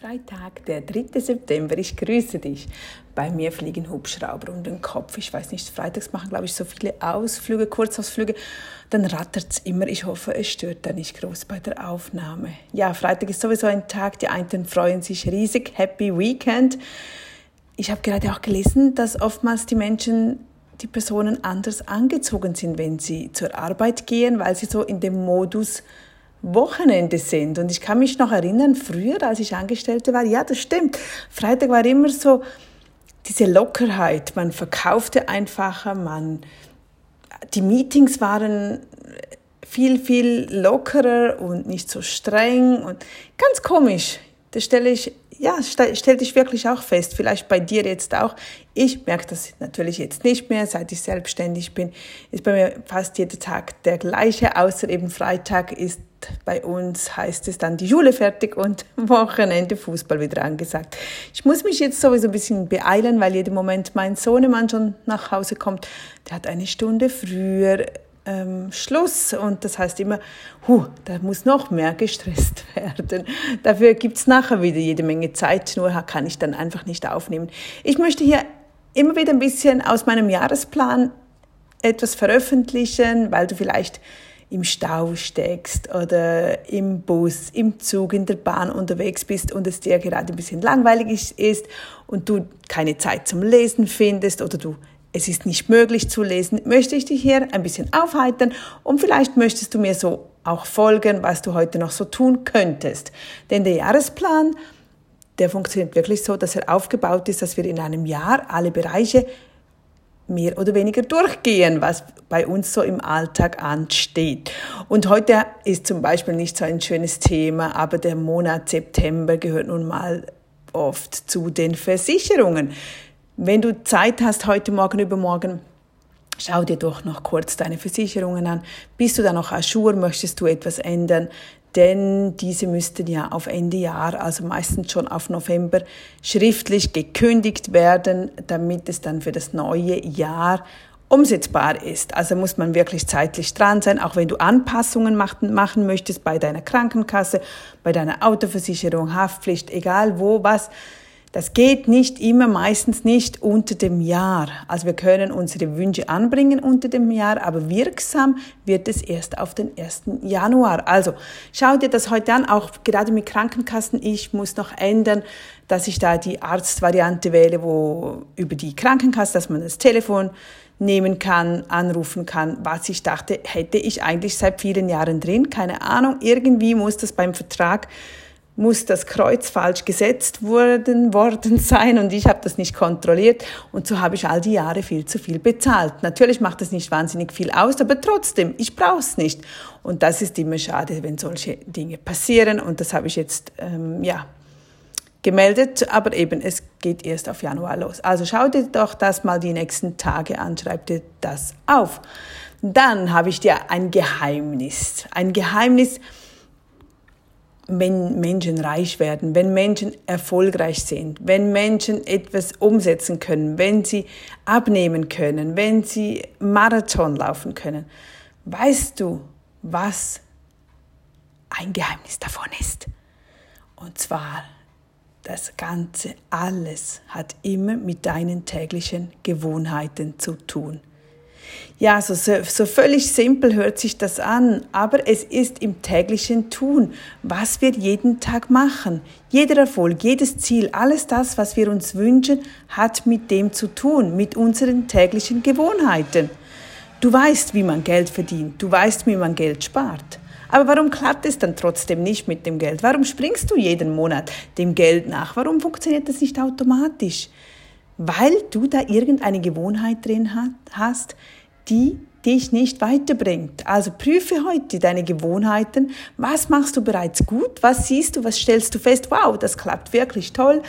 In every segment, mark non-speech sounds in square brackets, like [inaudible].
Freitag, der 3. September. Ich grüße dich. Bei mir fliegen Hubschrauber um den Kopf. Ich weiß nicht, freitags machen, glaube ich, so viele Ausflüge, Kurzausflüge. Dann rattert es immer. Ich hoffe, es stört da nicht groß bei der Aufnahme. Ja, Freitag ist sowieso ein Tag. Die einen freuen sich riesig. Happy Weekend. Ich habe gerade auch gelesen, dass oftmals die Menschen die Personen anders angezogen sind, wenn sie zur Arbeit gehen, weil sie so in dem Modus Wochenende sind. Und ich kann mich noch erinnern, früher, als ich Angestellte war, ja, das stimmt. Freitag war immer so diese Lockerheit. Man verkaufte einfacher, man, die Meetings waren viel, viel lockerer und nicht so streng und ganz komisch. Das stelle ich, ja, stellte ich wirklich auch fest. Vielleicht bei dir jetzt auch. Ich merke das natürlich jetzt nicht mehr, seit ich selbstständig bin. Ist bei mir fast jeder Tag der gleiche, außer eben Freitag ist bei uns heißt es dann die Schule fertig und [laughs] Wochenende Fußball wieder angesagt. Ich muss mich jetzt sowieso ein bisschen beeilen, weil jeden Moment mein Sohnemann schon nach Hause kommt. Der hat eine Stunde früher ähm, Schluss und das heißt immer, hu, da muss noch mehr gestresst [laughs] werden. Dafür gibt's nachher wieder jede Menge Zeit, nur kann ich dann einfach nicht aufnehmen. Ich möchte hier immer wieder ein bisschen aus meinem Jahresplan etwas veröffentlichen, weil du vielleicht im Stau steckst oder im Bus, im Zug, in der Bahn unterwegs bist und es dir gerade ein bisschen langweilig ist und du keine Zeit zum Lesen findest oder du es ist nicht möglich zu lesen, möchte ich dich hier ein bisschen aufheitern und vielleicht möchtest du mir so auch folgen, was du heute noch so tun könntest. Denn der Jahresplan, der funktioniert wirklich so, dass er aufgebaut ist, dass wir in einem Jahr alle Bereiche mehr oder weniger durchgehen, was bei uns so im Alltag ansteht. Und heute ist zum Beispiel nicht so ein schönes Thema, aber der Monat September gehört nun mal oft zu den Versicherungen. Wenn du Zeit hast, heute Morgen, übermorgen, schau dir doch noch kurz deine Versicherungen an. Bist du da noch Aschur? Möchtest du etwas ändern? Denn diese müssten ja auf Ende Jahr, also meistens schon auf November, schriftlich gekündigt werden, damit es dann für das neue Jahr umsetzbar ist. Also muss man wirklich zeitlich dran sein, auch wenn du Anpassungen machen, machen möchtest bei deiner Krankenkasse, bei deiner Autoversicherung, Haftpflicht, egal wo, was das geht nicht immer, meistens nicht unter dem Jahr. Also wir können unsere Wünsche anbringen unter dem Jahr, aber wirksam wird es erst auf den 1. Januar. Also schau dir das heute an, auch gerade mit Krankenkassen. Ich muss noch ändern, dass ich da die Arztvariante wähle, wo über die Krankenkasse, dass man das Telefon nehmen kann, anrufen kann, was ich dachte, hätte ich eigentlich seit vielen Jahren drin. Keine Ahnung, irgendwie muss das beim Vertrag muss das Kreuz falsch gesetzt worden, worden sein und ich habe das nicht kontrolliert und so habe ich all die Jahre viel zu viel bezahlt. Natürlich macht das nicht wahnsinnig viel aus, aber trotzdem, ich brauche es nicht. Und das ist immer schade, wenn solche Dinge passieren und das habe ich jetzt, ähm, ja, gemeldet, aber eben es geht erst auf Januar los. Also schau dir doch das mal die nächsten Tage an, schreib dir das auf. Dann habe ich dir ein Geheimnis. Ein Geheimnis, wenn Menschen reich werden, wenn Menschen erfolgreich sind, wenn Menschen etwas umsetzen können, wenn sie abnehmen können, wenn sie Marathon laufen können. Weißt du, was ein Geheimnis davon ist? Und zwar, das Ganze, alles hat immer mit deinen täglichen Gewohnheiten zu tun. Ja, so, so völlig simpel hört sich das an, aber es ist im täglichen Tun, was wir jeden Tag machen. Jeder Erfolg, jedes Ziel, alles das, was wir uns wünschen, hat mit dem zu tun, mit unseren täglichen Gewohnheiten. Du weißt, wie man Geld verdient, du weißt, wie man Geld spart. Aber warum klappt es dann trotzdem nicht mit dem Geld? Warum springst du jeden Monat dem Geld nach? Warum funktioniert das nicht automatisch? Weil du da irgendeine Gewohnheit drin hast, die dich nicht weiterbringt. Also prüfe heute deine Gewohnheiten. Was machst du bereits gut? Was siehst du? Was stellst du fest? Wow, das klappt wirklich toll.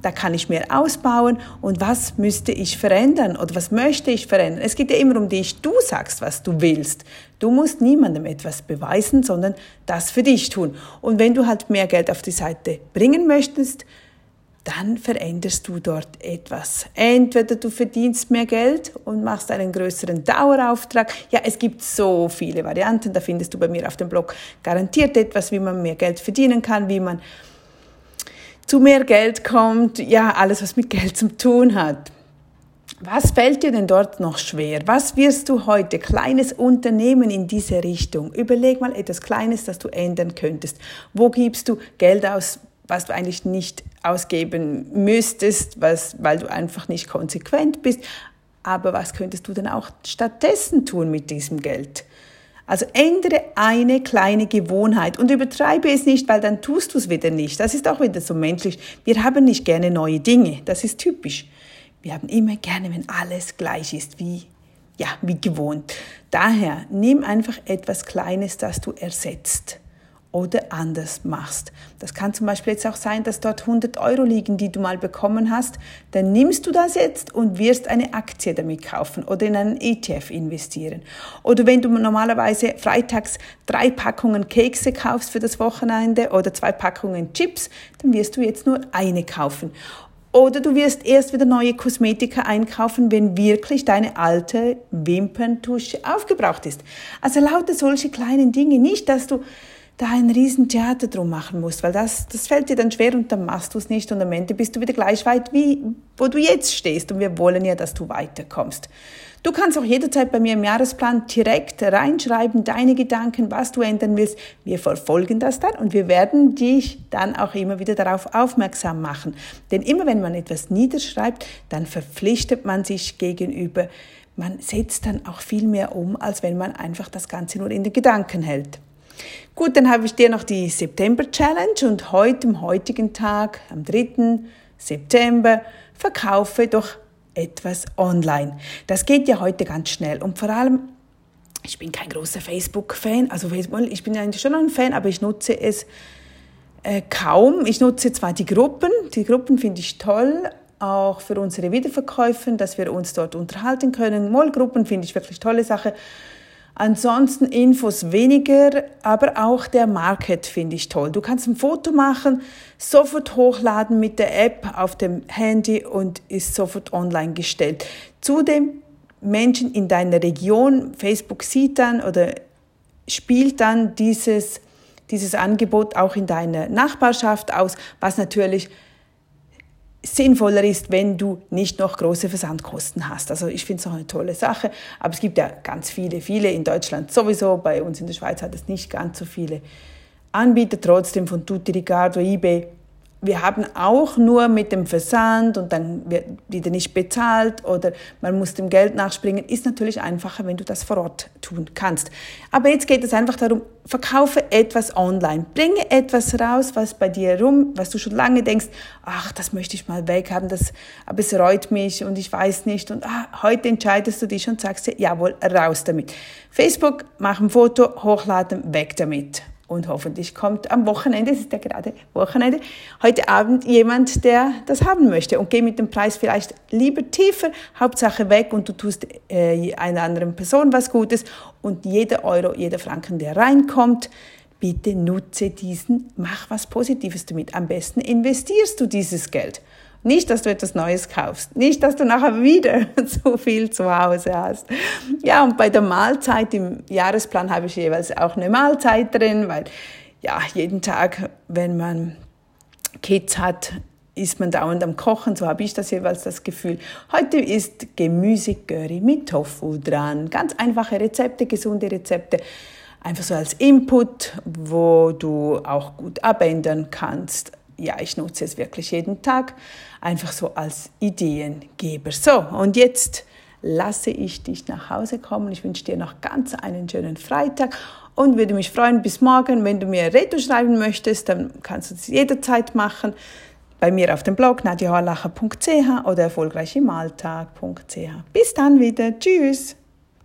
Da kann ich mehr ausbauen. Und was müsste ich verändern? Oder was möchte ich verändern? Es geht ja immer um dich. Du sagst, was du willst. Du musst niemandem etwas beweisen, sondern das für dich tun. Und wenn du halt mehr Geld auf die Seite bringen möchtest, dann veränderst du dort etwas. Entweder du verdienst mehr Geld und machst einen größeren Dauerauftrag. Ja, es gibt so viele Varianten. Da findest du bei mir auf dem Blog garantiert etwas, wie man mehr Geld verdienen kann, wie man zu mehr Geld kommt, ja, alles, was mit Geld zu tun hat. Was fällt dir denn dort noch schwer? Was wirst du heute kleines Unternehmen in diese Richtung? Überleg mal etwas Kleines, das du ändern könntest. Wo gibst du Geld aus, was du eigentlich nicht ausgeben müsstest, was, weil du einfach nicht konsequent bist? Aber was könntest du denn auch stattdessen tun mit diesem Geld? Also ändere eine kleine Gewohnheit und übertreibe es nicht, weil dann tust du es wieder nicht. Das ist auch wieder so menschlich. Wir haben nicht gerne neue Dinge. Das ist typisch. Wir haben immer gerne, wenn alles gleich ist, wie, ja, wie gewohnt. Daher nimm einfach etwas Kleines, das du ersetzt oder anders machst. Das kann zum Beispiel jetzt auch sein, dass dort 100 Euro liegen, die du mal bekommen hast. Dann nimmst du das jetzt und wirst eine Aktie damit kaufen oder in einen ETF investieren. Oder wenn du normalerweise freitags drei Packungen Kekse kaufst für das Wochenende oder zwei Packungen Chips, dann wirst du jetzt nur eine kaufen. Oder du wirst erst wieder neue Kosmetika einkaufen, wenn wirklich deine alte Wimperntusche aufgebraucht ist. Also lauter solche kleinen Dinge. Nicht, dass du da ein Riesentheater drum machen musst, weil das, das fällt dir dann schwer und dann machst du es nicht und am Ende bist du wieder gleich weit, wie wo du jetzt stehst und wir wollen ja, dass du weiterkommst. Du kannst auch jederzeit bei mir im Jahresplan direkt reinschreiben, deine Gedanken, was du ändern willst. Wir verfolgen das dann und wir werden dich dann auch immer wieder darauf aufmerksam machen. Denn immer wenn man etwas niederschreibt, dann verpflichtet man sich gegenüber. Man setzt dann auch viel mehr um, als wenn man einfach das Ganze nur in den Gedanken hält. Gut, dann habe ich dir noch die September Challenge und heute, am heutigen Tag, am 3. September, verkaufe doch etwas online. Das geht ja heute ganz schnell und vor allem, ich bin kein großer Facebook-Fan, also ich bin eigentlich schon ein Fan, aber ich nutze es äh, kaum. Ich nutze zwar die Gruppen, die Gruppen finde ich toll, auch für unsere Wiederverkäufe, dass wir uns dort unterhalten können. Mollgruppen finde ich wirklich tolle Sache. Ansonsten Infos weniger, aber auch der Market finde ich toll. Du kannst ein Foto machen, sofort hochladen mit der App auf dem Handy und ist sofort online gestellt. Zudem Menschen in deiner Region, Facebook sieht dann oder spielt dann dieses, dieses Angebot auch in deiner Nachbarschaft aus, was natürlich sinnvoller ist, wenn du nicht noch große Versandkosten hast. Also ich finde es auch eine tolle Sache, aber es gibt ja ganz viele, viele in Deutschland sowieso, bei uns in der Schweiz hat es nicht ganz so viele Anbieter, trotzdem von Tutti Ricardo, eBay, wir haben auch nur mit dem Versand und dann wird wieder nicht bezahlt oder man muss dem Geld nachspringen, ist natürlich einfacher, wenn du das vor Ort tun kannst. Aber jetzt geht es einfach darum, verkaufe etwas online, bringe etwas raus, was bei dir rum, was du schon lange denkst, ach, das möchte ich mal weghaben, das, aber es reut mich und ich weiß nicht und ah, heute entscheidest du dich und sagst dir, jawohl, raus damit. Facebook, mach ein Foto, hochladen, weg damit. Und hoffentlich kommt am Wochenende, es ist ja gerade Wochenende, heute Abend jemand, der das haben möchte und geh mit dem Preis vielleicht lieber tiefer, Hauptsache weg und du tust äh, einer anderen Person was Gutes und jeder Euro, jeder Franken, der reinkommt, bitte nutze diesen, mach was Positives damit. Am besten investierst du dieses Geld. Nicht, dass du etwas Neues kaufst. Nicht, dass du nachher wieder [laughs] so viel zu Hause hast. Ja, und bei der Mahlzeit im Jahresplan habe ich jeweils auch eine Mahlzeit drin, weil ja, jeden Tag, wenn man Kids hat, ist man dauernd am Kochen, so habe ich das jeweils das Gefühl. Heute ist Gemüsecurry mit Tofu dran. Ganz einfache Rezepte, gesunde Rezepte. Einfach so als Input, wo du auch gut abändern kannst ja, ich nutze es wirklich jeden Tag, einfach so als Ideengeber. So, und jetzt lasse ich dich nach Hause kommen. Ich wünsche dir noch ganz einen schönen Freitag und würde mich freuen bis morgen. Wenn du mir Reto schreiben möchtest, dann kannst du das jederzeit machen. Bei mir auf dem Blog nadiahorlacher.ch oder erfolgreich im Alltag.ch. Bis dann wieder. Tschüss.